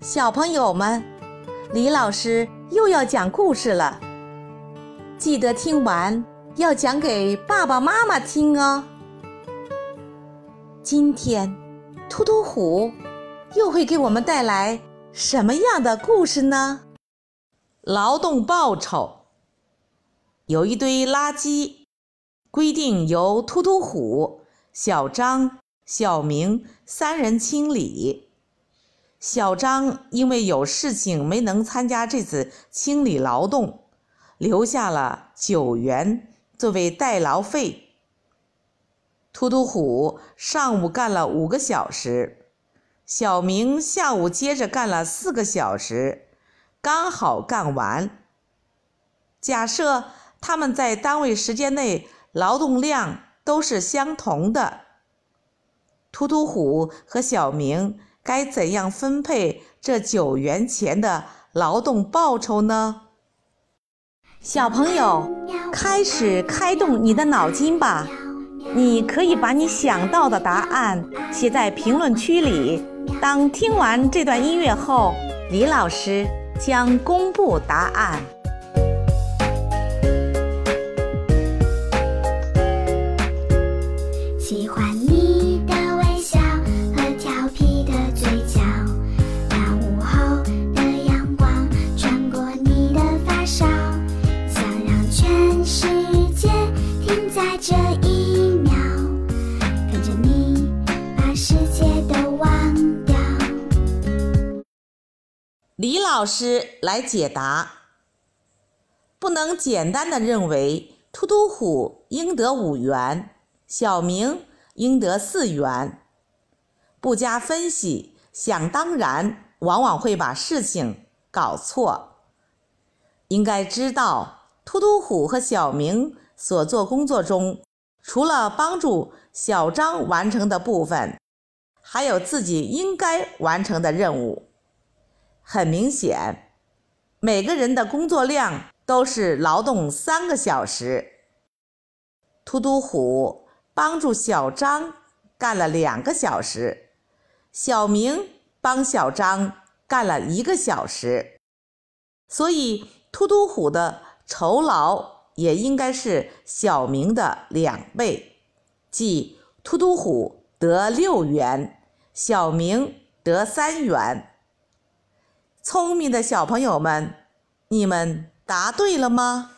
小朋友们，李老师又要讲故事了，记得听完要讲给爸爸妈妈听哦。今天，突突虎又会给我们带来什么样的故事呢？劳动报酬。有一堆垃圾，规定由突突虎、小张、小明三人清理。小张因为有事情没能参加这次清理劳动，留下了九元作为代劳费。突突虎上午干了五个小时，小明下午接着干了四个小时，刚好干完。假设他们在单位时间内劳动量都是相同的，突突虎和小明。该怎样分配这九元钱的劳动报酬呢？小朋友，开始开动你的脑筋吧！你可以把你想到的答案写在评论区里。当听完这段音乐后，李老师将公布答案。这一秒，跟着你把世界都忘掉。李老师来解答：不能简单的认为突突虎应得五元，小明应得四元，不加分析，想当然，往往会把事情搞错。应该知道，突突虎和小明所做工作中，除了帮助小张完成的部分，还有自己应该完成的任务。很明显，每个人的工作量都是劳动三个小时。突突虎帮助小张干了两个小时，小明帮小张干了一个小时，所以突突虎的酬劳也应该是小明的两倍，即突突虎得六元，小明得三元。聪明的小朋友们，你们答对了吗？